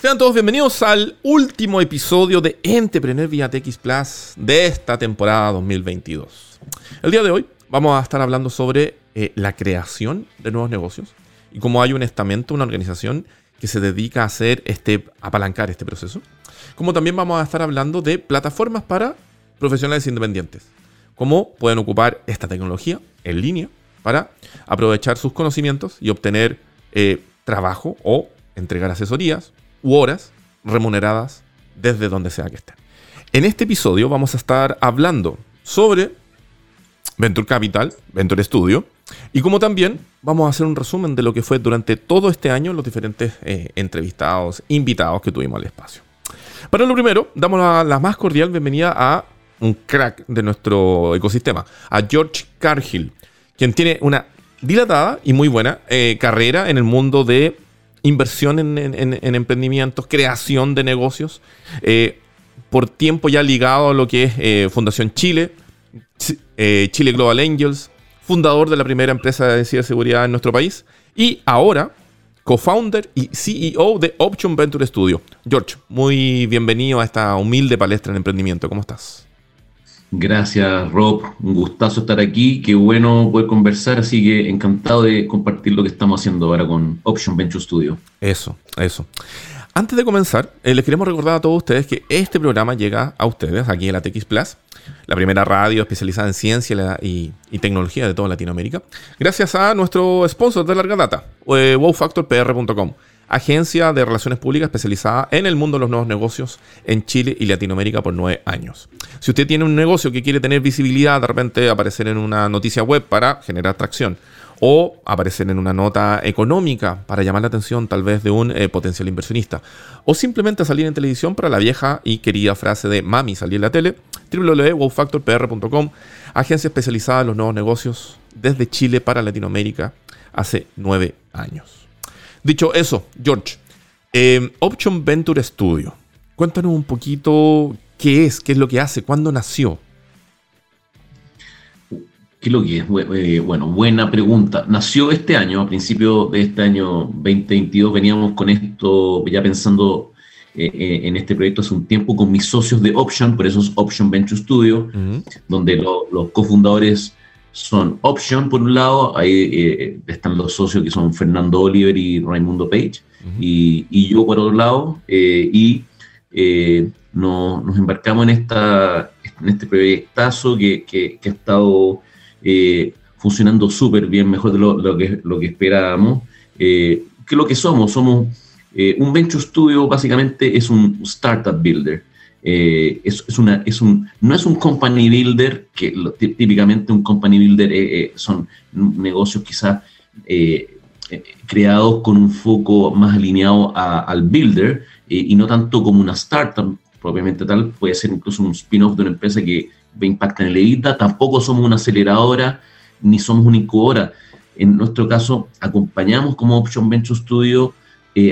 Sean todos bienvenidos al último episodio de Entrepreneur vía TX Plus de esta temporada 2022. El día de hoy vamos a estar hablando sobre eh, la creación de nuevos negocios y cómo hay un estamento, una organización que se dedica a hacer este, apalancar este proceso. Como también vamos a estar hablando de plataformas para profesionales independientes. Cómo pueden ocupar esta tecnología en línea para aprovechar sus conocimientos y obtener eh, trabajo o entregar asesorías horas remuneradas desde donde sea que estén. En este episodio vamos a estar hablando sobre Venture Capital, Venture Studio, y como también vamos a hacer un resumen de lo que fue durante todo este año los diferentes eh, entrevistados, invitados que tuvimos al espacio. Para lo primero, damos la, más cordial bienvenida a un crack de nuestro ecosistema, a George Cargill, quien tiene una dilatada y muy buena eh, carrera en el mundo de inversión en, emprendimientos, creación de negocios, eh, por tiempo ya ligado a lo que es eh, Fundación Chile, eh, Chile Global Angels, fundador de la primera empresa de ciberseguridad en nuestro país, y ahora co-founder y CEO de Option Venture Studio. George, muy bienvenido a esta humilde palestra en emprendimiento. ¿Cómo estás? Gracias, Rob. Un gustazo estar aquí. Qué bueno poder conversar. Así que encantado de compartir lo que estamos haciendo ahora con Option Venture Studio. Eso, eso. Antes de comenzar, eh, les queremos recordar a todos ustedes que este programa llega a ustedes aquí en la TX Plus, la primera radio especializada en ciencia y, tecnología de toda Latinoamérica, gracias a nuestro sponsor de larga data, eh, wowfactorpr.com agencia de relaciones públicas especializada en el mundo de los nuevos negocios en Chile y Latinoamérica por nueve años. Si usted tiene un negocio que quiere tener visibilidad, de repente aparecer en una noticia web para generar atracción o aparecer en una nota económica para llamar la atención tal vez de un eh, potencial inversionista, o simplemente salir en televisión para la vieja y querida frase de mami salir en la tele, www.wowfactorpr.com, agencia especializada en los nuevos negocios desde Chile para Latinoamérica hace nueve años. Dicho eso, George, eh, Option Venture Studio. Cuéntanos un poquito qué es, qué es lo que hace, cuándo nació. ¿Qué es lo que es? Eh, bueno, buena pregunta. Nació este año, a principio de este año 2022, veníamos con esto ya pensando eh, en este proyecto hace un tiempo con mis socios de Option, por eso es Option Venture Studio, donde los cofundadores son Option, por un lado, ahí eh, están los socios que son Fernando Oliver y Raimundo Page, y, yo por otro lado, eh, y eh, nos embarcamos en, esta, en este proyectazo que, que, ha estado funcionando súper bien, mejor de lo, que, lo que esperábamos. ¿Qué es lo que somos? Somos un Venture Studio, básicamente es un startup builder. Eh, es, una, es un, no es un company builder, que típicamente un company builder eh, eh, son negocios quizás creados con un foco más alineado al builder y no tanto como una startup propiamente tal, puede ser incluso un spin-off de una empresa que impacta en el EBITDA, tampoco somos una aceleradora ni somos una incubadora. En nuestro caso, acompañamos como Option Venture Studio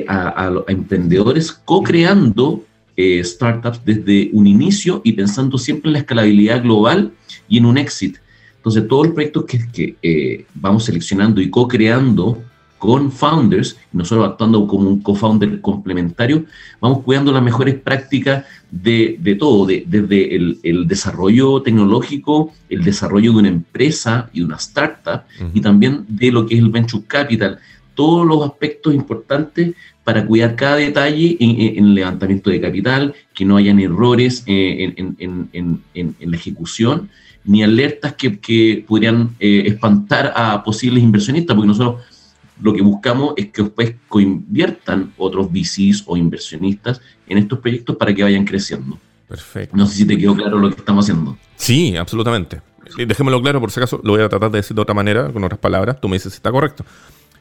a, a emprendedores co-creando eh, startups desde un inicio y pensando siempre en la escalabilidad global y en un exit. Entonces, todos los proyectos que, que eh, vamos seleccionando y co-creando con founders, nosotros actuando como un co-founder complementario, vamos cuidando las mejores prácticas de, de todo, de, desde el, el, desarrollo tecnológico, el desarrollo de una empresa y una startup, y también de lo que es el venture capital, todos los aspectos importantes para cuidar cada detalle en, el levantamiento de capital, que no hayan errores eh, en, la ejecución, ni alertas que, que podrían eh, espantar a posibles inversionistas, porque nosotros lo que buscamos es que después coinviertan otros VCs o inversionistas en estos proyectos para que vayan creciendo. Perfecto. No sé si te quedó claro lo que estamos haciendo. Sí, absolutamente. Dejémoslo claro, por si acaso, lo voy a tratar de decir de otra manera, con otras palabras, tú me dices si está correcto.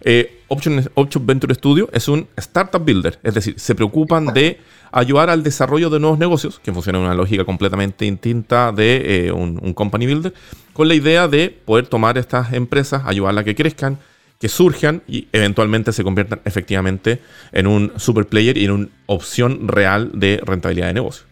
Eh, Option, Venture Studio es un startup builder, es decir, se preocupan de ayudar al desarrollo de nuevos negocios, que funciona en una lógica completamente distinta de eh, un, company builder, con la idea de poder tomar estas empresas, ayudarlas a que crezcan, que surjan y eventualmente se conviertan efectivamente en un super player y en una opción real de rentabilidad de negocio.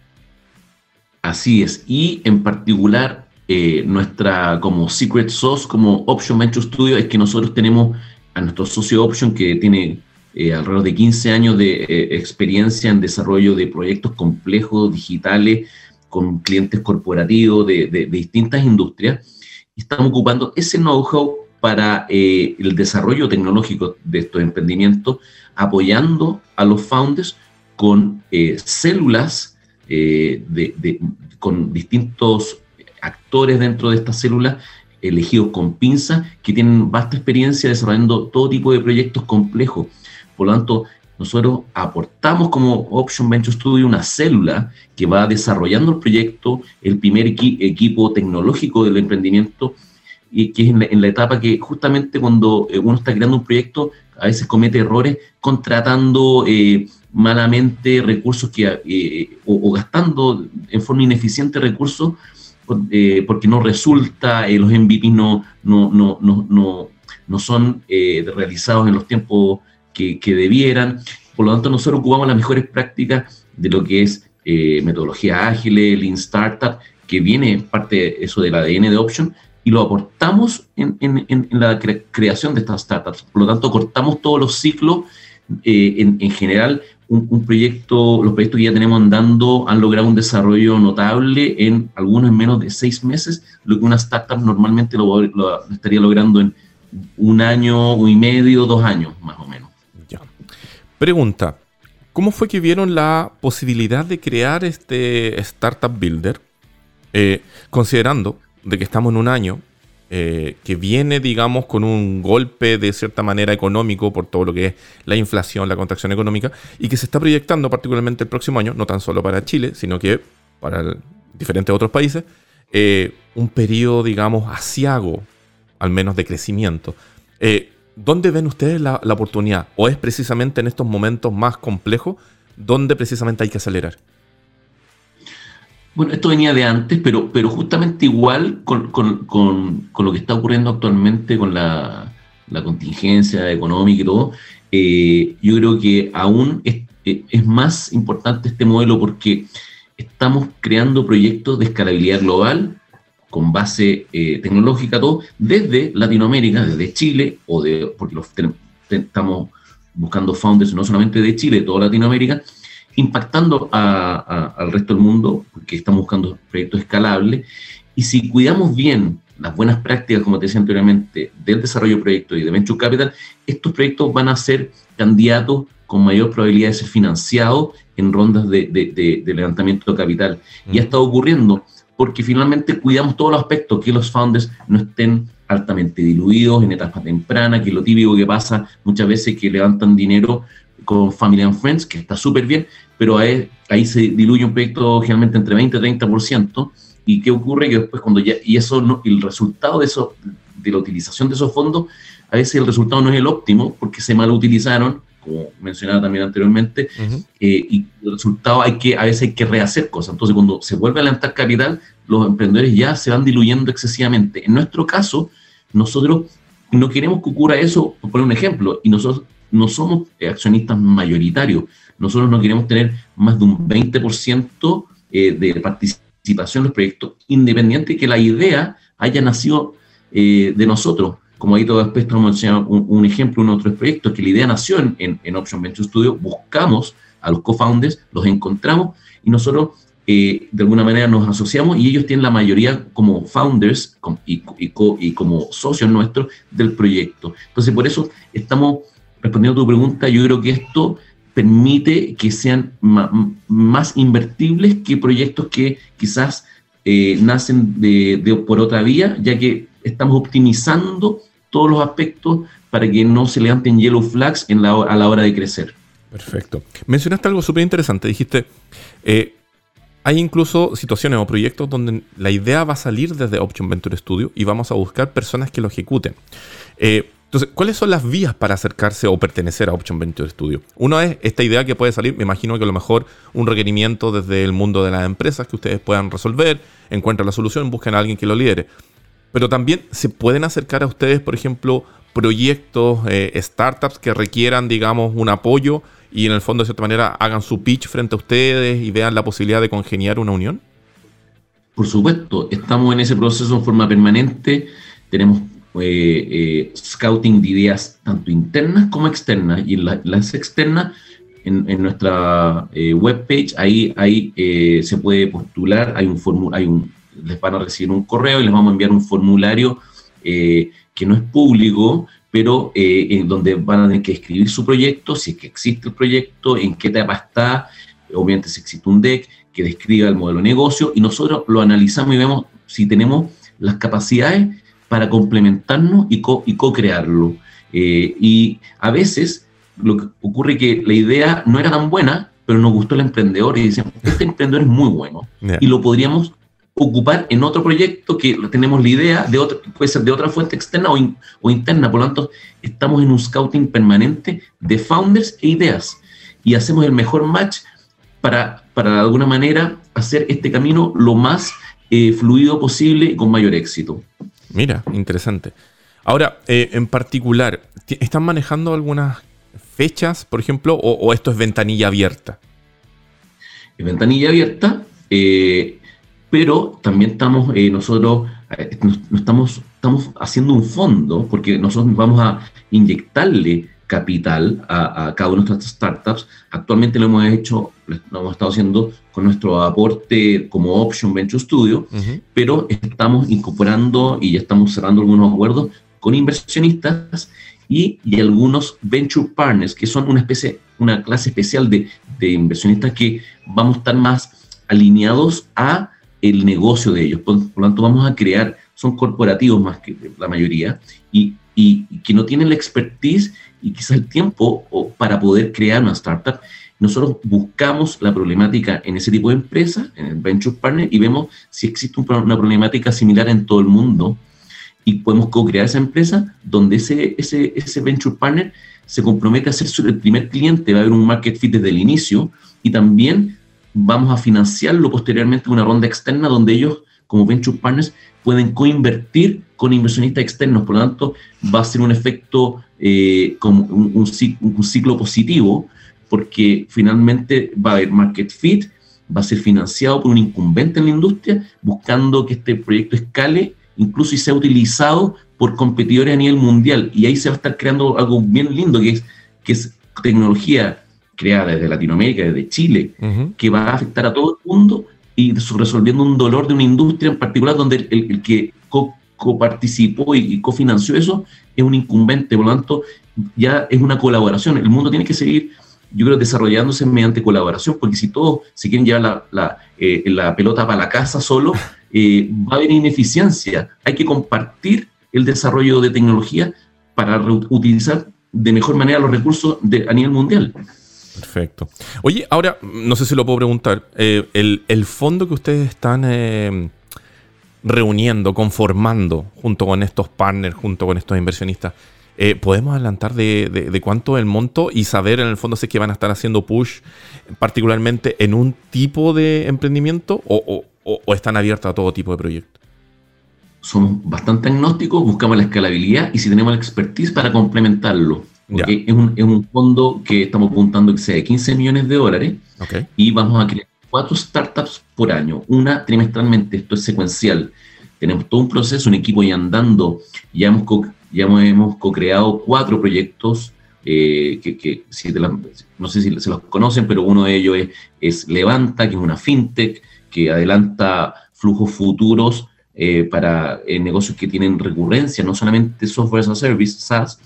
Así es, y en particular eh, nuestra como secret sauce, como Option Venture Studio, es que nosotros tenemos a nuestro socio Option que tiene eh, alrededor de 15 años de eh, experiencia en desarrollo de proyectos complejos, digitales, con clientes corporativos de, distintas industrias. Estamos ocupando ese know-how para eh, el desarrollo tecnológico de estos emprendimientos, apoyando a los founders con células de, con distintos actores dentro de estas células elegidos con pinza, que tienen vasta experiencia desarrollando todo tipo de proyectos complejos. Por lo tanto, nosotros aportamos como Option Venture Studio una célula que va desarrollando el proyecto, el primer equipo tecnológico del emprendimiento, y que es en la, etapa que justamente cuando eh, uno está creando un proyecto, a veces comete errores contratando eh, malamente recursos que, eh, o, gastando en forma ineficiente recursos eh, porque no resulta, eh, los MVP no, no, no, no, no son eh, realizados en los tiempos que, que, debieran. Por lo tanto, nosotros ocupamos las mejores prácticas de lo que es metodología ágil, Lean Startup, que viene parte eso del ADN de Option, y lo aportamos en, en, en la creación de estas startups. Por lo tanto, cortamos todos los ciclos. en, en, general, un, proyecto, los proyectos que ya tenemos andando han logrado un desarrollo notable en algunos en menos de seis meses, lo que una startup normalmente lo, estaría logrando en un año y medio, dos años más o menos. Ya. Pregunta, ¿cómo fue que vieron la posibilidad de crear este Startup Builder? Eh, considerando de que estamos en un año eh, que viene, digamos, con un golpe de cierta manera económico por todo lo que es la inflación, la contracción económica, y que se está proyectando particularmente el próximo año, no tan solo para Chile, sino que para diferentes otros países, eh, un periodo, digamos, asiago, al menos de crecimiento. Eh, ¿Dónde ven ustedes la, la oportunidad? ¿O es precisamente en estos momentos más complejos donde precisamente hay que acelerar? Bueno, esto venía de antes, pero, pero justamente igual con, con, con, lo que está ocurriendo actualmente con la, la contingencia económica y todo, eh, yo creo que aún es, es, más importante este modelo porque estamos creando proyectos de escalabilidad global con base eh, tecnológica, todo, desde Latinoamérica, desde Chile, o de, porque los, estamos buscando founders no solamente de Chile, de toda Latinoamérica, impactando al resto del mundo, porque estamos buscando proyectos escalables, y si cuidamos bien las buenas prácticas, como te decía anteriormente, del desarrollo de proyectos y de Venture Capital, estos proyectos van a ser candidatos con mayor probabilidad de ser financiados en rondas de, levantamiento de capital. Y ha mm. estado ocurriendo porque finalmente cuidamos todos los aspectos, que los founders no estén altamente diluidos en etapas tempranas, que es lo típico que pasa muchas veces que levantan dinero con Family and Friends, que está súper bien, pero ahí, ahí, se diluye un proyecto generalmente entre 20 y 30%. ¿Y qué ocurre? Que después cuando ya, y eso no, el resultado de eso, de la utilización de esos fondos, a veces el resultado no es el óptimo porque se mal utilizaron, como mencionaba también anteriormente, eh, y el resultado hay que, a veces hay que rehacer cosas. Entonces, cuando se vuelve a levantar capital, los emprendedores ya se van diluyendo excesivamente. En nuestro caso, nosotros no queremos que ocurra eso, por poner un ejemplo, y nosotros no somos accionistas mayoritarios. Nosotros no queremos tener más de un 20% eh, de participación en los proyectos, independiente que la idea haya nacido eh, de nosotros. Como ahí todo después hemos un, un ejemplo en otros proyectos, que la idea nació en, en, Option Venture Studio, buscamos a los co-founders, los encontramos y nosotros eh, de alguna manera nos asociamos y ellos tienen la mayoría como founders y, y, como socios nuestros del proyecto. Entonces, por eso estamos respondiendo a tu pregunta, yo creo que esto permite que sean más invertibles que proyectos que quizás eh, nacen de, por otra vía, ya que estamos optimizando todos los aspectos para que no se levanten yellow flags a la hora de crecer. Perfecto. Mencionaste algo súper interesante. Dijiste, eh, hay incluso situaciones o proyectos donde la idea va a salir desde Option Venture Studio y vamos a buscar personas que lo ejecuten. Eh, entonces, ¿cuáles son las vías para acercarse o pertenecer a Option Venture Studio? Una es esta idea que puede salir, me imagino que a lo mejor un requerimiento desde el mundo de las empresas que ustedes puedan resolver, encuentran la solución, busquen a alguien que lo lidere. Pero también se pueden acercar a ustedes, por ejemplo, proyectos, eh, startups que requieran, digamos, un apoyo y en el fondo, de cierta manera, hagan su pitch frente a ustedes y vean la posibilidad de congeniar una unión? Por supuesto, estamos en ese proceso en forma permanente. Tenemos scouting de ideas tanto internas como externas. Y en las externas, en, nuestra webpage, ahí, ahí se puede postular, hay un formulario, hay un, les van a recibir un correo y les vamos a enviar un formulario que no es público, pero eh, en donde van a tener que escribir su proyecto, si es que existe el proyecto, en qué etapa está, obviamente si existe un deck que describa el modelo de negocio, y nosotros lo analizamos y vemos si tenemos las capacidades para complementarnos y co-crearlo. Eh, y a veces lo que ocurre es que la idea no era tan buena, pero nos gustó el emprendedor y decíamos, este emprendedor es muy bueno y lo podríamos ocupar en otro proyecto que tenemos la idea de otro, puede ser de otra fuente externa o, interna. Por lo tanto, estamos en un scouting permanente de founders e ideas y hacemos el mejor match para, para de alguna manera hacer este camino lo más eh, fluido posible y con mayor éxito. Mira, interesante. Ahora, eh, en particular, ¿están manejando algunas fechas, por ejemplo, o, esto es ventanilla abierta? Es ventanilla abierta. Eh, pero también estamos eh, nosotros, eh, estamos, estamos haciendo un fondo, porque nosotros vamos a inyectarle capital a, cada una de nuestras startups. Actualmente lo hemos hecho, lo hemos estado haciendo con nuestro aporte como Option Venture Studio, pero estamos incorporando y ya estamos cerrando algunos acuerdos con inversionistas y, y, algunos venture partners, que son una especie, una clase especial de, de inversionistas que vamos a estar más alineados a el negocio de ellos. Por, lo tanto, vamos a crear, son corporativos más que la mayoría, y, y, que no tienen la expertise y quizás el tiempo para poder crear una startup. Nosotros buscamos la problemática en ese tipo de empresa, en el Venture Partner, y vemos si existe una problemática similar en todo el mundo y podemos co-crear esa empresa donde ese, ese, ese Venture Partner se compromete a ser el primer cliente, va a haber un market fit desde el inicio y también vamos a financiarlo posteriormente en una ronda externa donde ellos, como venture partners, pueden coinvertir con inversionistas externos. Por lo tanto, va a ser un efecto eh, como un, ciclo positivo, porque finalmente va a haber market fit, va a ser financiado por un incumbente en la industria, buscando que este proyecto escale, incluso y sea utilizado por competidores a nivel mundial. Y ahí se va a estar creando algo bien lindo, que es, que es tecnología creada desde Latinoamérica, desde Chile, que va a afectar a todo el mundo y resolviendo un dolor de una industria en particular donde el, que coparticipó y, cofinanció eso es un incumbente, por lo tanto ya es una colaboración. El mundo tiene que seguir, yo creo, desarrollándose mediante colaboración, porque si todos se quieren llevar la, la, eh, la pelota para la casa solo, eh, va a haber ineficiencia. Hay que compartir el desarrollo de tecnología para utilizar de mejor manera los recursos de, a nivel mundial. Perfecto. Oye, ahora, no sé si lo puedo preguntar, eh, el, fondo que ustedes están eh, reuniendo, conformando junto con estos partners, junto con estos inversionistas, eh, ¿podemos adelantar de, cuánto es el monto y saber en el fondo si es que van a estar haciendo push particularmente en un tipo de emprendimiento o, o están abiertos a todo tipo de proyectos? Somos bastante agnósticos, buscamos la escalabilidad y si tenemos la expertise para complementarlo es un, es un, fondo que estamos apuntando que sea de 15 millones de dólares y vamos a crear cuatro startups por año, una trimestralmente, esto es secuencial. Tenemos todo un proceso, un equipo ya andando, ya hemos, co ya hemos co-creado cuatro proyectos eh, que, que si no sé si se los conocen, pero uno de ellos es, es, Levanta, que es una fintech que adelanta flujos futuros eh, para eh, negocios que tienen recurrencia, no solamente software as a service, SaaS,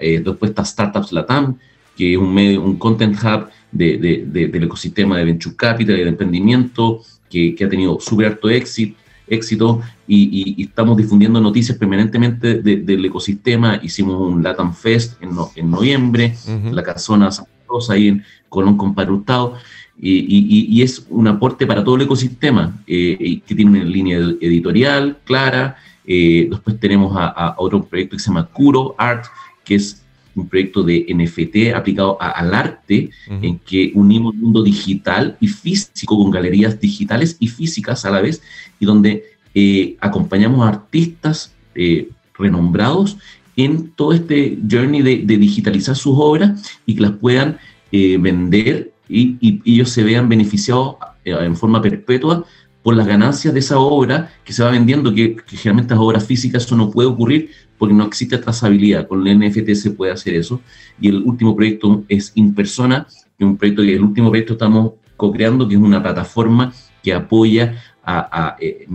eh, después está Startups Latam, que es un, medio, un content hub de, de, del ecosistema de Venture Capital y de emprendimiento, que, que ha tenido súper alto éxito, éxito y, y, estamos difundiendo noticias permanentemente del ecosistema. Hicimos un Latam Fest en, en noviembre, la casona San Rosa, ahí en Colón con Hurtado. Y, y, es un aporte para todo el ecosistema, eh, que tiene una línea editorial clara. Eh, después tenemos a, a, otro proyecto que se llama Curo Art, que es un proyecto de NFT aplicado al arte, en que unimos el mundo digital y físico con galerías digitales y físicas a la vez, y donde eh, acompañamos a artistas eh, renombrados en todo este journey de, digitalizar sus obras y que las puedan eh, vender y, y, ellos se vean beneficiados en forma perpetua por las ganancias de esa obra que se va vendiendo, que, generalmente las obras físicas eso no puede ocurrir porque no existe trazabilidad. Con el NFT se puede hacer eso. Y el último proyecto es Impersona, que es un proyecto que el último proyecto estamos co-creando, que es una plataforma que apoya a, eh,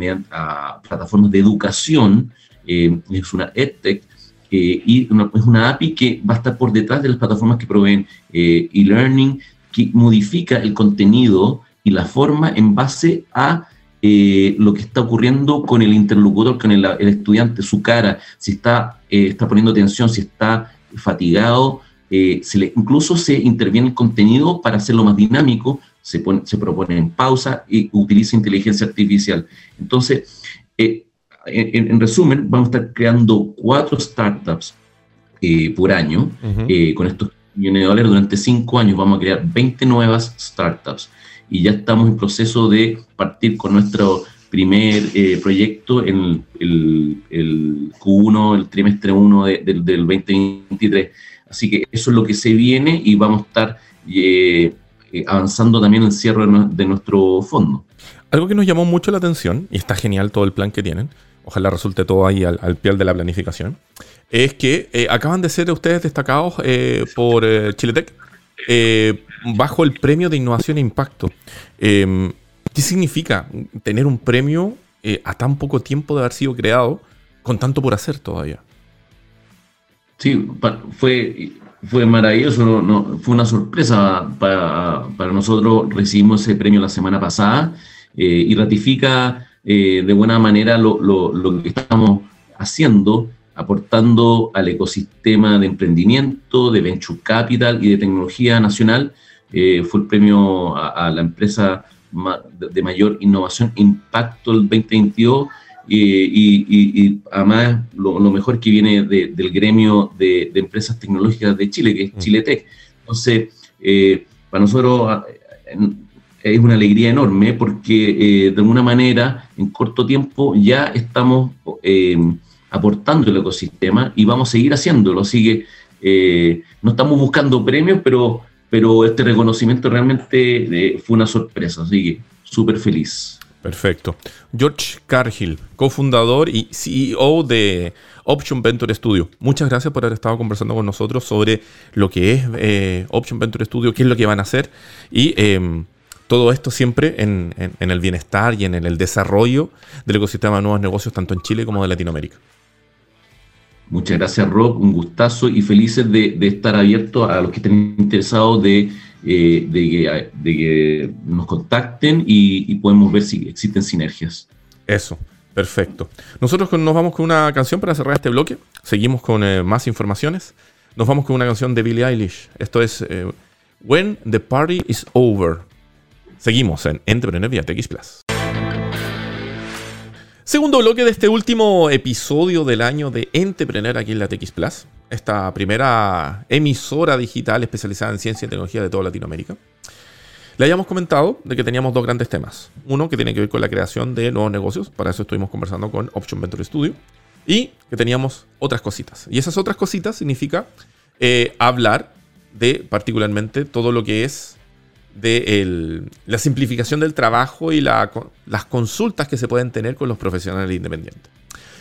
plataformas de educación, eh, es una EdTech, eh, y es una API que va a estar por detrás de las plataformas que proveen e-learning, que modifica el contenido y la forma en base a lo que está ocurriendo con el interlocutor, con el, estudiante, su cara, si está, está poniendo atención, si está fatigado, se le, incluso se interviene el contenido para hacerlo más dinámico, se, se propone en pausa y utiliza inteligencia artificial. Entonces, eh, en, resumen, vamos a estar creando cuatro startups eh, por año. Eh, con estos millones de dólares durante cinco años vamos a crear 20 nuevas startups. Y ya estamos en proceso de partir con nuestro primer proyecto en el, el, Q1, el trimestre 1 del 2023. Así que eso es lo que se viene y vamos a estar eh, avanzando también el cierre de nuestro fondo. Algo que nos llamó mucho la atención, y está genial todo el plan que tienen, ojalá resulte todo ahí al, al pie de la planificación, es que eh, acaban de ser ustedes destacados eh, por Chiletec bajo el premio de innovación e impacto. Em, ¿Qué significa tener un premio a tan poco tiempo de haber sido creado con tanto por hacer todavía? Sí, fue fue maravilloso, fue una sorpresa para, para, nosotros. Recibimos ese premio la semana pasada eh, y ratifica eh, de buena manera lo, lo, lo, que estamos haciendo, aportando al ecosistema de emprendimiento, de venture capital y de tecnología nacional. Eh, fue el premio a, a la empresa de mayor innovación impacto el 2022 y, además lo, mejor que viene del gremio de, empresas tecnológicas de Chile, que es mm. Chiletech. Entonces, eh, para nosotros ah, es una alegría enorme porque eh, de alguna manera en corto tiempo ya estamos eh, aportando el ecosistema y vamos a seguir haciéndolo. Así que no estamos buscando premios, pero, pero este reconocimiento realmente fue una sorpresa. Así que súper feliz. Perfecto. George Cargill, cofundador y CEO de Option Venture Studio. Muchas gracias por haber estado conversando con nosotros sobre lo que es eh, Option Venture Studio, qué es lo que van a hacer y em, todo esto siempre en, el bienestar y en el desarrollo del ecosistema de nuevos negocios tanto en Chile como de Latinoamérica. Muchas gracias Rob, un gustazo y felices de, estar abiertos a los que estén interesados de eh, que, nos contacten y, podemos ver si existen sinergias. Eso, perfecto. Nosotros nos vamos con una canción para cerrar este bloque. Seguimos con eh, más informaciones. Nos vamos con una canción de Billie Eilish. Esto es eh, When the Party is Over. Seguimos en Entrepreneur vía Plus. Segundo bloque de este último episodio del año de Entrepreneur aquí en la TX Plus esta primera emisora digital especializada en ciencia y tecnología de toda Latinoamérica, le hayamos comentado de que teníamos dos grandes temas. Uno que tiene que ver con la creación de nuevos negocios, para eso estuvimos conversando con Option Venture Studio, y que teníamos otras cositas. Y esas otras cositas significa eh, hablar de particularmente todo lo que es de la simplificación del trabajo y las consultas que se pueden tener con los profesionales independientes.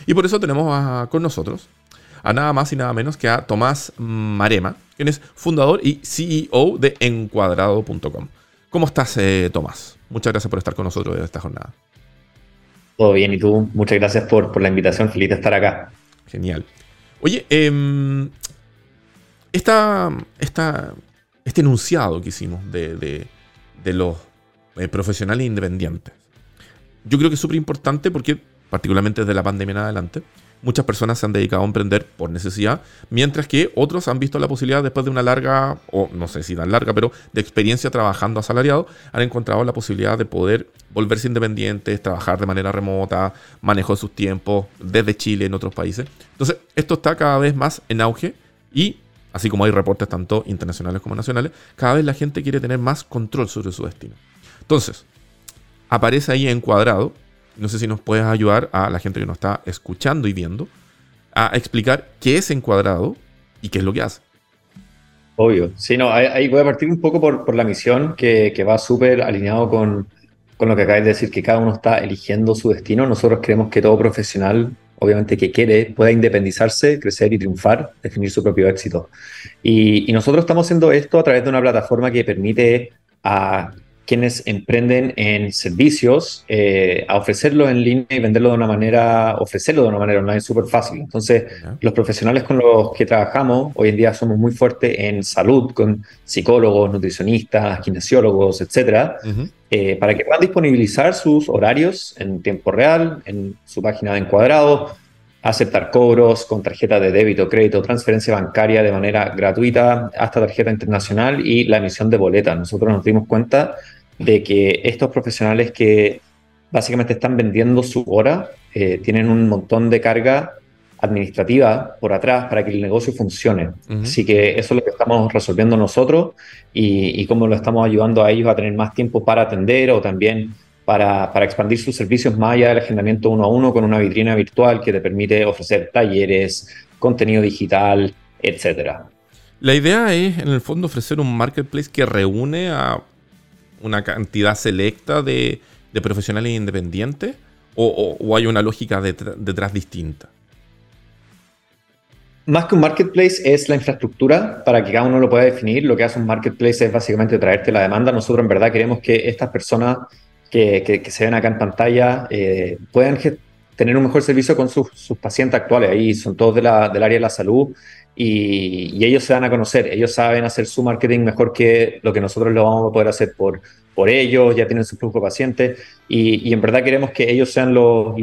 Y por eso tenemos con nosotros a nada más y nada menos que a Tomás Marema, quien es fundador y CEO de encuadrado.com. ¿Cómo estás, eh, Tomás? Muchas gracias por estar con nosotros en esta jornada. Todo bien, y tú, muchas gracias por, la invitación, feliz de estar acá. Genial. Oye, eh, esta, este enunciado que hicimos de, los eh, profesionales independientes, yo creo que es súper importante porque, particularmente desde la pandemia en adelante, muchas personas se han dedicado a emprender por necesidad, mientras que otros han visto la posibilidad después de una larga, o no sé si tan larga, pero de experiencia trabajando asalariado, han encontrado la posibilidad de poder volverse independientes, trabajar de manera remota, manejo de sus tiempos desde Chile en otros países. Entonces, esto está cada vez más en auge y, así como hay reportes tanto internacionales como nacionales, cada vez la gente quiere tener más control sobre su destino. Entonces, aparece ahí encuadrado no sé si nos puedes ayudar a la gente que nos está escuchando y viendo a explicar qué es encuadrado y qué es lo que hace. Obvio, sí, no, ahí, voy a partir un poco por, la misión que, va súper alineado con, con lo que acabáis de decir, que cada uno está eligiendo su destino. Nosotros creemos que todo profesional, obviamente que quiere, pueda independizarse, crecer y triunfar, definir su propio éxito. Y, y nosotros estamos haciendo esto a través de una plataforma que permite a quienes emprenden en servicios eh, a ofrecerlo en línea y venderlo de una manera, ofrecerlo de una manera online súper fácil. Entonces, los profesionales con los que trabajamos hoy en día somos muy fuertes en salud, con psicólogos, nutricionistas, kinesiólogos, etcétera, eh, para que puedan disponibilizar sus horarios en tiempo real, en su página de encuadrado, aceptar cobros con tarjeta de débito, crédito, transferencia bancaria de manera gratuita, hasta tarjeta internacional y la emisión de boletas. Nosotros nos dimos cuenta de que estos profesionales que básicamente están vendiendo su hora eh, tienen un montón de carga administrativa por atrás para que el negocio funcione. Así que eso es lo que estamos resolviendo nosotros y, y cómo lo estamos ayudando a ellos a tener más tiempo para atender o también para, para, expandir sus servicios más allá del agendamiento uno a uno con una vitrina virtual que te permite ofrecer talleres, contenido digital, etc. La idea es, en el fondo, ofrecer un marketplace que reúne a una cantidad selecta de, profesionales independientes o, hay una lógica detrás distinta? Más que un marketplace es la infraestructura para que cada uno lo pueda definir. Lo que hace un marketplace es básicamente traerte la demanda. Nosotros en verdad queremos que estas personas que, se ven acá en pantalla eh, puedan tener un mejor servicio con sus, pacientes actuales. Ahí son todos del área de la salud y, ellos se van a conocer, ellos saben hacer su marketing mejor que lo que nosotros lo vamos a poder hacer por, por ellos, ya tienen su flujo de pacientes y, en verdad queremos que ellos sean los,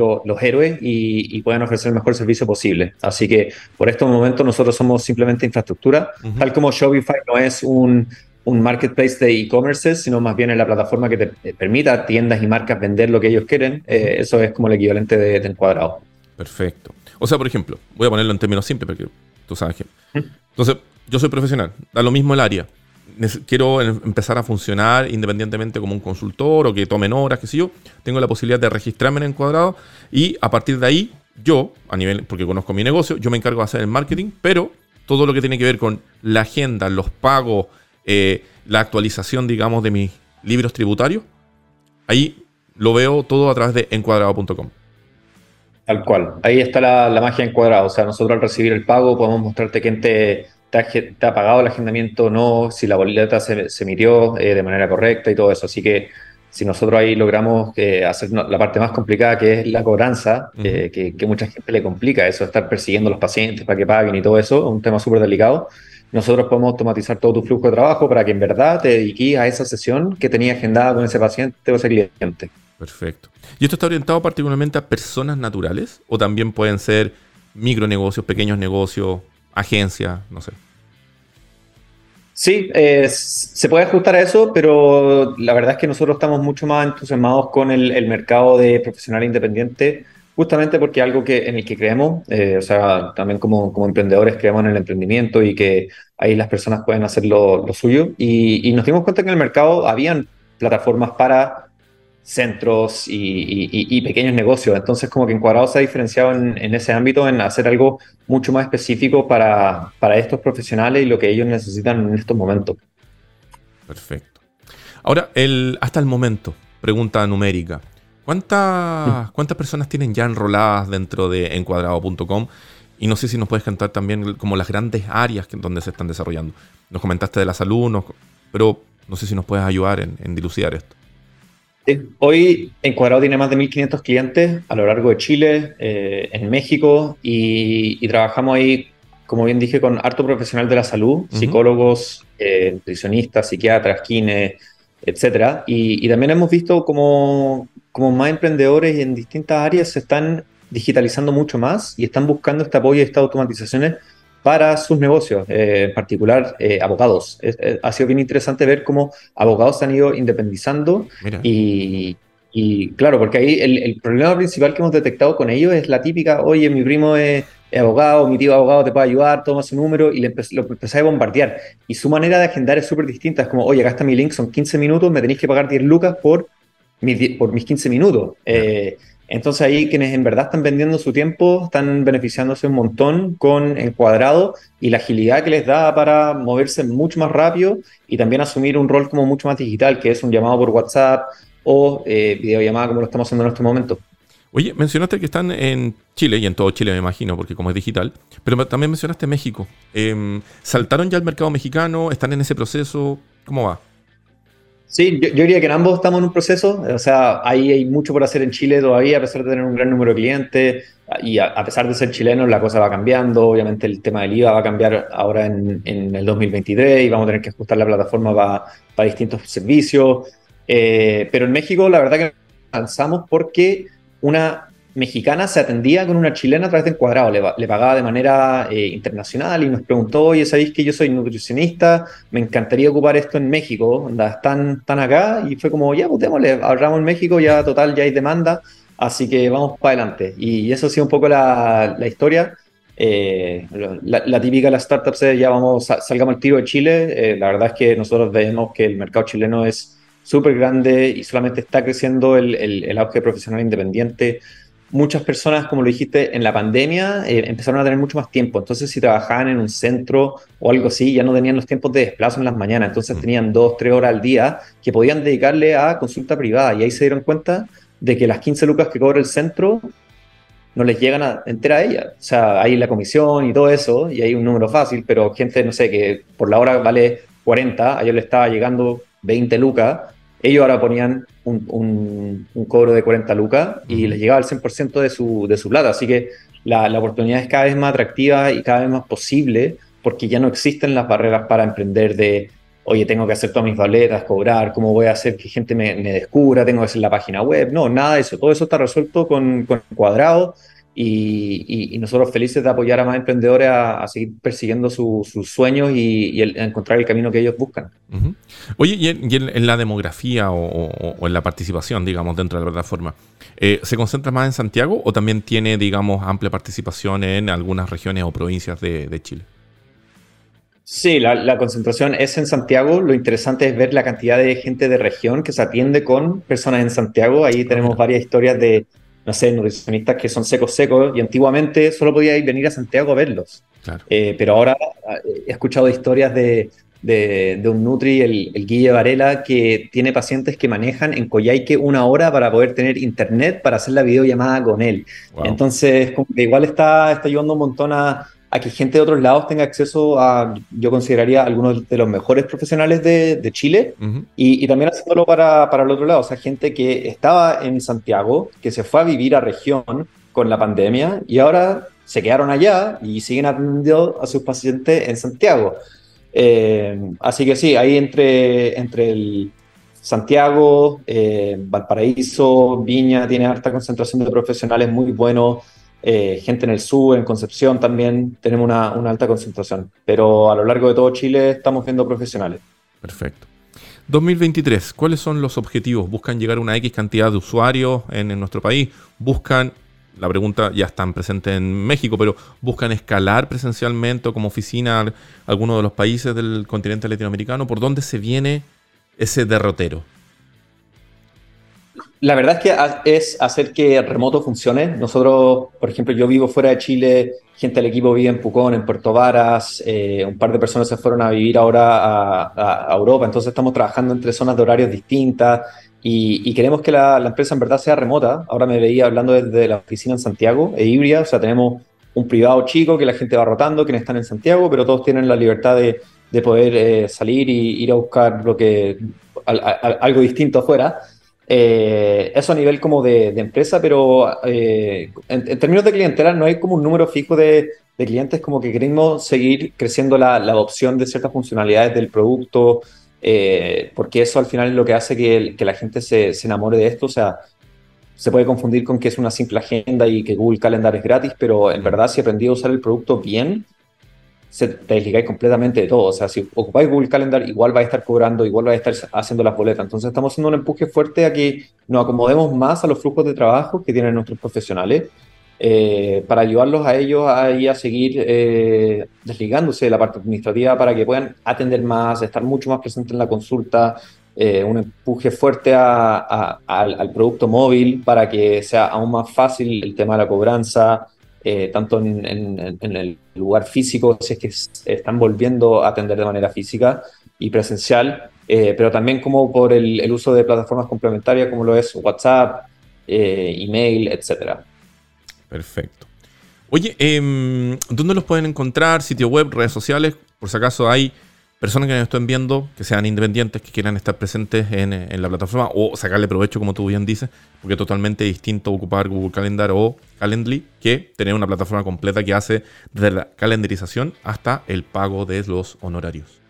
héroes y, puedan ofrecer el mejor servicio posible. Así que por estos momentos nosotros somos simplemente infraestructura, tal como Shopify no es un, marketplace de e-commerce, sino más bien es la plataforma que te permita a tiendas y marcas vender lo que ellos quieren. Eh, eso es como el equivalente de, de encuadrado. Perfecto. O sea, por ejemplo, voy a ponerlo en términos simples porque tú sabes que. Entonces, yo soy profesional, da lo mismo el área. Quiero em, empezar a funcionar independientemente como un consultor o que tomen horas, qué sé yo. Tengo la posibilidad de registrarme en Encuadrado y a partir de ahí, yo, a nivel, porque conozco mi negocio, yo me encargo de hacer el marketing, pero todo lo que tiene que ver con la agenda, los pagos, eh, la actualización, digamos, de mis libros tributarios, ahí lo veo todo a través de encuadrado.com. Tal cual. Ahí está la, magia encuadrada. O sea, nosotros al recibir el pago podemos mostrarte quién te, te, ha, pagado el agendamiento o no, si la boleta se, se emitió eh, de manera correcta y todo eso. Así que si nosotros ahí logramos eh, hacer la parte más complicada, que es la cobranza, eh, que, que, mucha gente le complica eso, estar persiguiendo a los pacientes para que paguen y todo eso, es un tema súper delicado. Nosotros podemos automatizar todo tu flujo de trabajo para que en verdad te dediques a esa sesión que tenía agendada con ese paciente o ese cliente. Perfecto. ¿Y esto está orientado particularmente a personas naturales? ¿O también pueden ser micronegocios, pequeños negocios, agencias, no sé? Sí, se puede ajustar a eso, pero la verdad es que nosotros estamos mucho más entusiasmados con el, mercado de profesional independiente, justamente porque algo que, en el que creemos, eh, o sea, también como, como, emprendedores creemos en el emprendimiento y que ahí las personas pueden hacer lo, suyo. Y, y, nos dimos cuenta que en el mercado habían plataformas para centros y, pequeños negocios. Entonces, como que Encuadrado se ha diferenciado en, ese ámbito, en hacer algo mucho más específico para, para, estos profesionales y lo que ellos necesitan en estos momentos. Perfecto. Ahora, el, hasta el momento, pregunta numérica. ¿Cuántas, ¿Cuántas personas tienen ya enroladas dentro de encuadrado.com? Y no sé si nos puedes contar también como las grandes áreas que, donde se están desarrollando. Nos comentaste de la salud, pero no sé si nos puedes ayudar en, en dilucidar esto. Hoy Encuadrado tiene más de 1.500 clientes a lo largo de Chile, eh, en México, y, trabajamos ahí, como bien dije, con harto profesional de la salud, psicólogos, eh, nutricionistas, psiquiatras, kines, etc. Y, también hemos visto como, como más emprendedores en distintas áreas se están digitalizando mucho más y están buscando este apoyo y estas automatizaciones para sus negocios, eh, en particular eh, abogados. ha sido bien interesante ver cómo abogados se han ido independizando y, claro, porque ahí el, problema principal que hemos detectado con ellos es la típica, oye, mi primo es, abogado, mi tío abogado te puede ayudar, toma su número y le lo empecé a bombardear. Y su manera de agendar es súper distinta, es como, oye, acá está mi link, son 15 minutos, me tenéis que pagar 10 lucas por mis, por mis 15 minutos. Eh, entonces ahí quienes en verdad están vendiendo su tiempo están beneficiándose un montón con Encuadrado y la agilidad que les da para moverse mucho más rápido y también asumir un rol como mucho más digital, que es un llamado por WhatsApp o eh, videollamada como lo estamos haciendo en este momento. Oye, mencionaste que están en Chile y en todo Chile me imagino, porque como es digital, pero también mencionaste México. Em, ¿Saltaron ya al mercado mexicano? ¿Están en ese proceso? ¿Cómo va? Sí, yo, diría que en ambos estamos en un proceso. O sea, hay mucho por hacer en Chile todavía, a pesar de tener un gran número de clientes. Y a, pesar de ser chilenos, la cosa va cambiando. Obviamente, el tema del IVA va a cambiar ahora en, el 2023 y vamos a tener que ajustar la plataforma para, distintos servicios. Eh, pero en México, la verdad que avanzamos porque una mexicana se atendía con una chilena a través de Encuadrado, le, pagaba de manera eh, internacional y nos preguntó, oye, ¿sabéis que yo soy nutricionista? Me encantaría ocupar esto en México, están, están acá y fue como, ya, pues démosle, ahorramos en México, ya total, ya hay demanda, así que vamos para adelante. Y eso ha sido un poco la, historia. Eh, la, típica de las startups es ya vamos, salgamos al tiro de Chile. Eh, la verdad es que nosotros vemos que el mercado chileno es súper grande y solamente está creciendo el, el, el auge profesional independiente muchas personas, como lo dijiste, en la pandemia eh, empezaron a tener mucho más tiempo. Entonces, si trabajaban en un centro o algo así, ya no tenían los tiempos de desplazo en las mañanas. Entonces, mm. tenían dos, tres horas al día que podían dedicarle a consulta privada. Y ahí se dieron cuenta de que las 15 lucas que cobra el centro no les llegan a entera a ella. O sea, hay la comisión y todo eso, y hay un número fácil, pero gente, no sé, que por la hora vale 40, a ellos le estaba llegando 20 lucas ellos ahora ponían un, cobro de 40 lucas y les llegaba el 100% de su, de su plata. Así que la, oportunidad es cada vez más atractiva y cada vez más posible porque ya no existen las barreras para emprender de, oye, tengo que hacer todas mis boletas, cobrar, cómo voy a hacer que gente me, descubra, tengo que hacer la página web. No, nada de eso. Todo eso está resuelto con, con cuadrado y, nosotros felices de apoyar a más emprendedores a, seguir persiguiendo sus sueños y, encontrar el camino que ellos buscan. Oye, y, en, la demografía o, en la participación, digamos, dentro de la plataforma, eh, ¿se concentra más en Santiago o también tiene, digamos, amplia participación en algunas regiones o provincias de, Chile? Sí, la, concentración es en Santiago. Lo interesante es ver la cantidad de gente de región que se atiende con personas en Santiago. Ahí tenemos varias historias de no sé, nutricionistas que son secos secos y antiguamente solo podíais venir a Santiago a verlos. Eh, pero ahora eh, he escuchado historias de, de, un Nutri, el, el, Guille Varela, que tiene pacientes que manejan en Coyhaique una hora para poder tener internet para hacer la videollamada con él. Entonces, igual está, está ayudando un montón a, a que gente de otros lados tenga acceso a, yo consideraría, algunos de los mejores profesionales de, de Chile y, también haciéndolo para, para, el otro lado, o sea, gente que estaba en Santiago, que se fue a vivir a región con la pandemia y ahora se quedaron allá y siguen atendiendo a sus pacientes en Santiago. Eh, así que sí, ahí entre, entre el Santiago, eh, Valparaíso, Viña, tiene harta concentración de profesionales muy buenos eh, gente en el sur, en Concepción también tenemos una, alta concentración, pero a lo largo de todo Chile estamos viendo profesionales. Perfecto. 2023, ¿cuáles son los objetivos? ¿Buscan llegar a una X cantidad de usuarios en, nuestro país? ¿Buscan, la pregunta ya están presentes en México, pero buscan escalar presencialmente o como oficina alguno de los países del continente latinoamericano? ¿Por dónde se viene ese derrotero? La verdad es que es hacer que remoto funcione. Nosotros, por ejemplo, yo vivo fuera de Chile, gente del equipo vive en Pucón, en Puerto Varas, eh, un par de personas se fueron a vivir ahora a, Europa, entonces estamos trabajando entre zonas de horarios distintas y, queremos que la, empresa en verdad sea remota. Ahora me veía hablando desde la oficina en Santiago, e híbrida, o sea, tenemos un privado chico que la gente va rotando, quienes están en Santiago, pero todos tienen la libertad de, poder eh, salir y ir a buscar lo que, algo distinto afuera. Eh, eso a nivel como de, empresa, pero eh, en, términos de clientela no hay como un número fijo de, clientes, como que queremos seguir creciendo la, adopción de ciertas funcionalidades del producto, eh, porque eso al final es lo que hace que, la gente se, se, enamore de esto. O sea, se puede confundir con que es una simple agenda y que Google Calendar es gratis, pero en verdad si aprendí a usar el producto bien, se, te desligáis completamente de todo. O sea, si ocupáis Google Calendar, igual vais a estar cobrando, igual vais a estar haciendo las boletas. Entonces estamos haciendo un empuje fuerte a que nos acomodemos más a los flujos de trabajo que tienen nuestros profesionales eh, para ayudarlos a ellos a, a seguir eh, desligándose de la parte administrativa para que puedan atender más, estar mucho más presentes en la consulta, eh, un empuje fuerte al, al, producto móvil para que sea aún más fácil el tema de la cobranza, eh, tanto en, el lugar físico, si es que están volviendo a atender de manera física y presencial, pero también como por el, uso de plataformas complementarias como lo es WhatsApp, email, etc. Perfecto. Oye, em, ¿dónde los pueden encontrar? ¿Sitio web, redes sociales? Por si acaso hay personas que nos estén viendo, que sean independientes, que quieran estar presentes en, la plataforma o sacarle provecho, como tú bien dices, porque es totalmente distinto ocupar Google Calendar o Calendly que tener una plataforma completa que hace desde la calendarización hasta el pago de los honorarios.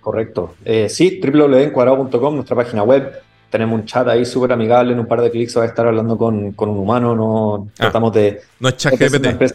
Correcto. Eh, sí, www.encuadrado.com, nuestra página web. Tenemos un chat ahí súper amigable. En un par de clics va a estar hablando con, un humano. No ah, tratamos de. No es chat GPT.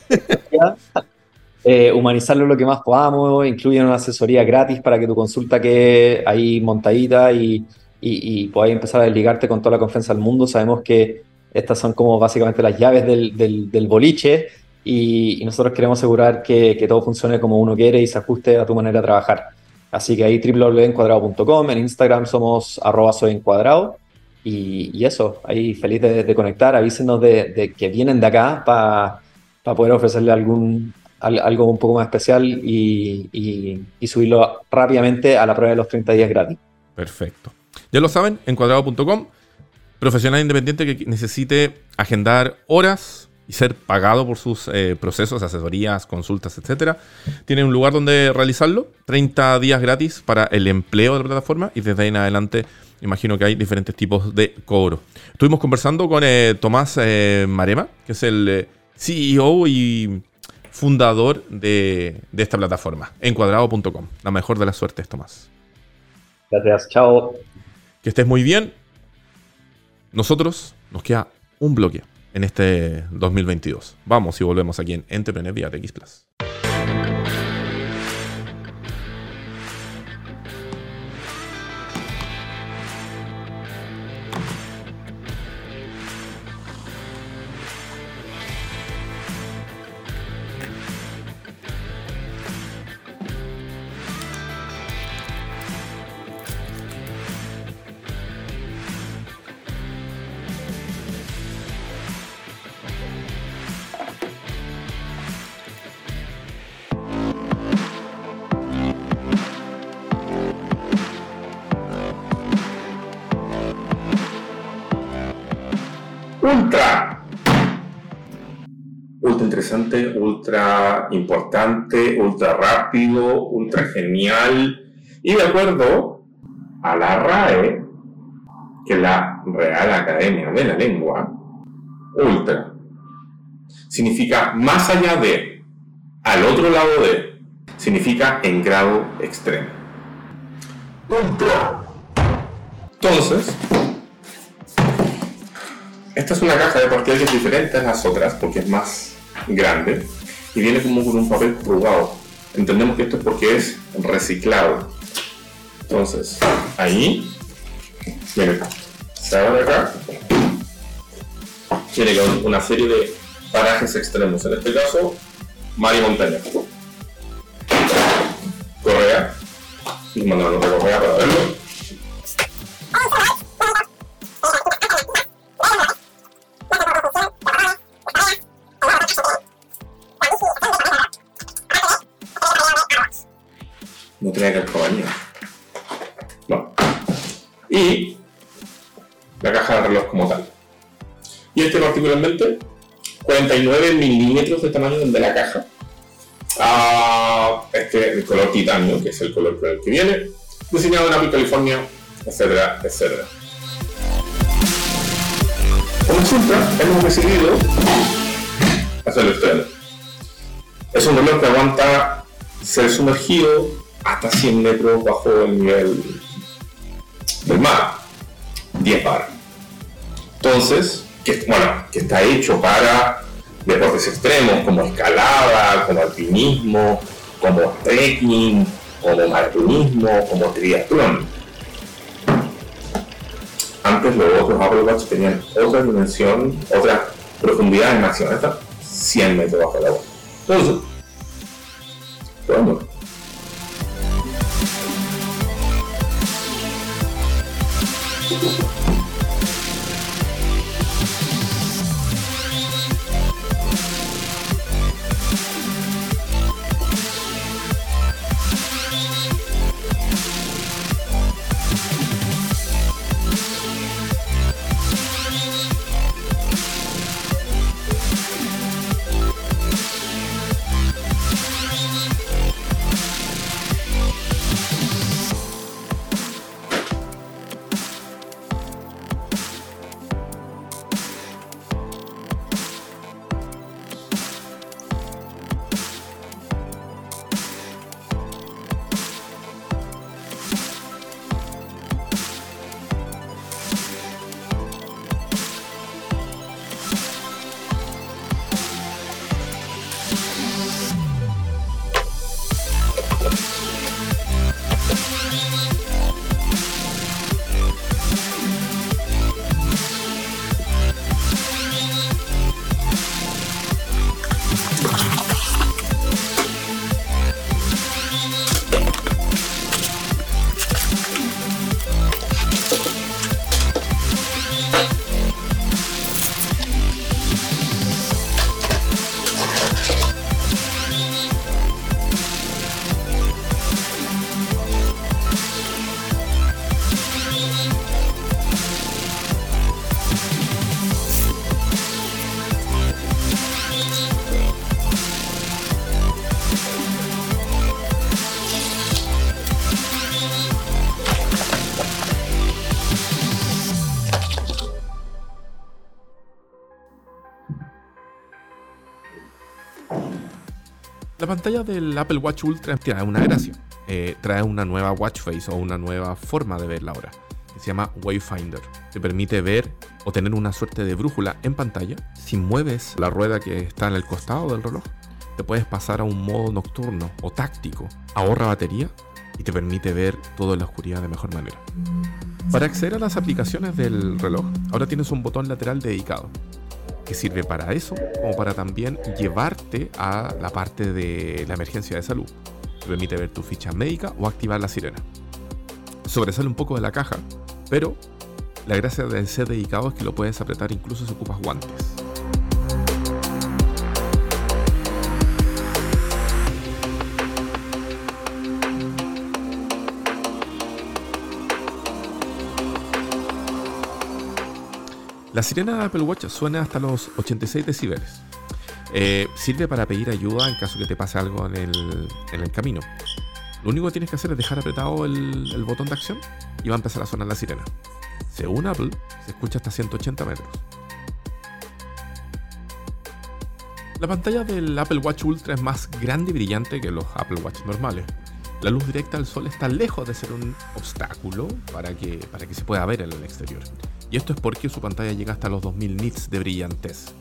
Eh, humanizarlo lo que más podamos, incluyen una asesoría gratis para que tu consulta quede ahí montadita y, y, podáis empezar a desligarte con toda la confianza del mundo. Sabemos que estas son como básicamente las llaves del, del, boliche y, nosotros queremos asegurar que, que, todo funcione como uno quiere y se ajuste a tu manera de trabajar. Así que ahí www.encuadrado.com, en Instagram somos arroba soy encuadrado y, y, eso, ahí feliz de, conectar, avísenos de, que vienen de acá para poder ofrecerle algún, algo un poco más especial y, subirlo rápidamente a la prueba de los 30 días gratis. Perfecto. Ya lo saben, encuadrado.com, profesional independiente que necesite agendar horas y ser pagado por sus eh, procesos, asesorías, consultas, etcétera. Tiene un lugar donde realizarlo, 30 días gratis para el empleo de la plataforma y desde ahí en adelante imagino que hay diferentes tipos de cobro. Estuvimos conversando con eh, Tomás eh, Marema, que es el CEO y fundador de, esta plataforma, encuadrado.com. La mejor de las suertes, Tomás. Gracias, chao. Que estés muy bien. Nosotros nos queda un bloque en este 2022. Vamos y volvemos aquí en Entrepreneur vía TX Plus. Rápido, ultra genial. Y de acuerdo a la RAE, que es la Real Academia de la Lengua, ultra significa más allá de, al otro lado de, significa en grado extremo. Ultra. Entonces, esta es una caja de que es diferente a las otras porque es más grande y viene como con un papel prugado. Entendemos que esto es porque es reciclado. Entonces, ahí viene, se abre acá, tiene una serie de parajes extremos. En este caso, mar y montaña. Correa, y correa para verlo. 49 milímetros de tamaño de la caja. Ah, este el color titanio, que es el color el que viene. Diseñado en Apple, California, etcétera, etcétera. Como resulta, hemos decidido hacerlo extremo. Es un reloj que aguanta ser sumergido hasta 100 metros bajo el nivel del mar. 10 bar. Entonces, bueno, que está hecho para deportes extremos como escalada, como alpinismo, como trekking, como maratonismo, como triatlón. Antes los otros Apple tenían otra dimensión, otra profundidad máxima, esta 100 metros bajo el agua. Entonces, bueno, La pantalla del Apple Watch Ultra trae una gracia. Eh, trae una nueva watch face o una nueva forma de ver la hora, se llama Wayfinder. Te permite ver o tener una suerte de brújula en pantalla. Si mueves la rueda que está en el costado del reloj, te puedes pasar a un modo nocturno o táctico. Ahorra batería y te permite ver todo la oscuridad de mejor manera. Para acceder a las aplicaciones del reloj, ahora tienes un botón lateral dedicado, que sirve para eso, como para también llevarte a la parte de la emergencia de salud. Te permite ver tu ficha médica o activar la sirena. Sobresale un poco de la caja, pero la gracia de ser dedicado es que lo puedes apretar incluso si ocupas guantes. La sirena de Apple Watch suena hasta los 86 decibeles. Eh, sirve para pedir ayuda en caso que te pase algo en el, camino. Lo único que tienes que hacer es dejar apretado el, el, botón de acción y va a empezar a sonar la sirena. Según Apple, se escucha hasta 180 metros. La pantalla del Apple Watch Ultra es más grande y brillante que los Apple Watch normales. La luz directa del sol está lejos de ser un obstáculo para que, para que se pueda ver en el exterior. Y esto es porque su pantalla llega hasta los 2000 nits de brillantez.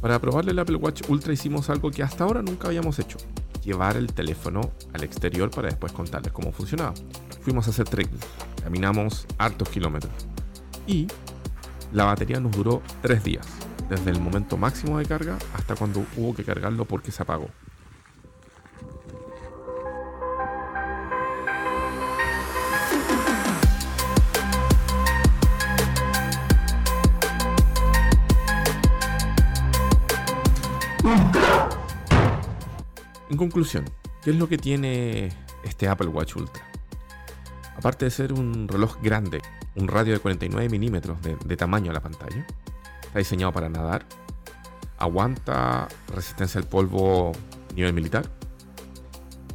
Para probarle el Apple Watch Ultra hicimos algo que hasta ahora nunca habíamos hecho. Llevar el teléfono al exterior para después contarles cómo funcionaba. Fuimos a hacer trekking, caminamos hartos kilómetros. Y la batería nos duró 3 días, desde el momento máximo de carga hasta cuando hubo que cargarlo porque se apagó. En conclusión, ¿qué es lo que tiene este Apple Watch Ultra? Aparte de ser un reloj grande, un radio de 49 milímetros de, tamaño a la pantalla, está diseñado para nadar, aguanta resistencia al polvo nivel militar,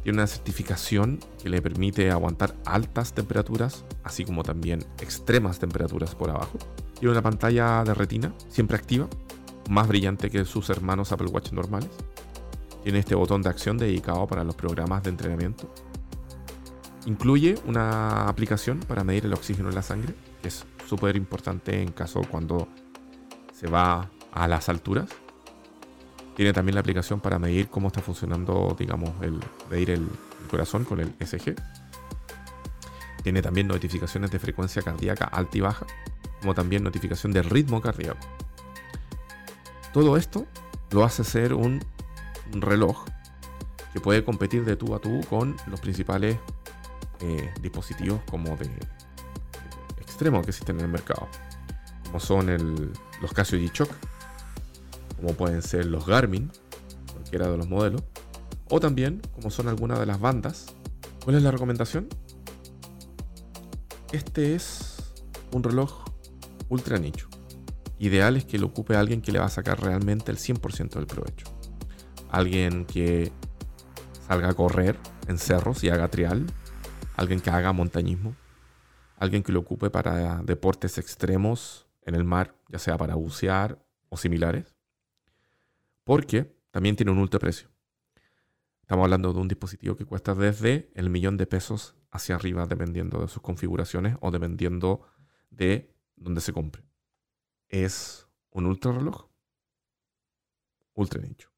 tiene una certificación que le permite aguantar altas temperaturas, así como también extremas temperaturas por abajo. Tiene una pantalla de retina, siempre activa, más brillante que sus hermanos Apple Watch normales. Tiene este botón de acción dedicado para los programas de entrenamiento. Incluye una aplicación para medir el oxígeno en la sangre, que es súper importante en caso cuando se va a las alturas. Tiene también la aplicación para medir cómo está funcionando, digamos, el medir el, el corazón con el SG. Tiene también notificaciones de frecuencia cardíaca alta y baja, como también notificación de ritmo cardíaco. Todo esto lo hace ser un reloj que puede competir de tú a tú con los principales eh, dispositivos como de, extremo que existen en el mercado, como son el, los Casio G-Shock, como pueden ser los Garmin, cualquiera de los modelos, o también como son algunas de las bandas. ¿Cuál es la recomendación? Este es un reloj ultra nicho. Ideal es que lo ocupe alguien que le va a sacar realmente el 100% del provecho alguien que salga a correr en cerros y haga trial, alguien que haga montañismo, alguien que lo ocupe para deportes extremos en el mar, ya sea para bucear o similares, porque también tiene un ultra precio. Estamos hablando de un dispositivo que cuesta desde el millón de pesos hacia arriba, dependiendo de sus configuraciones o dependiendo de dónde se compre. Es un ultra reloj, ultra nicho.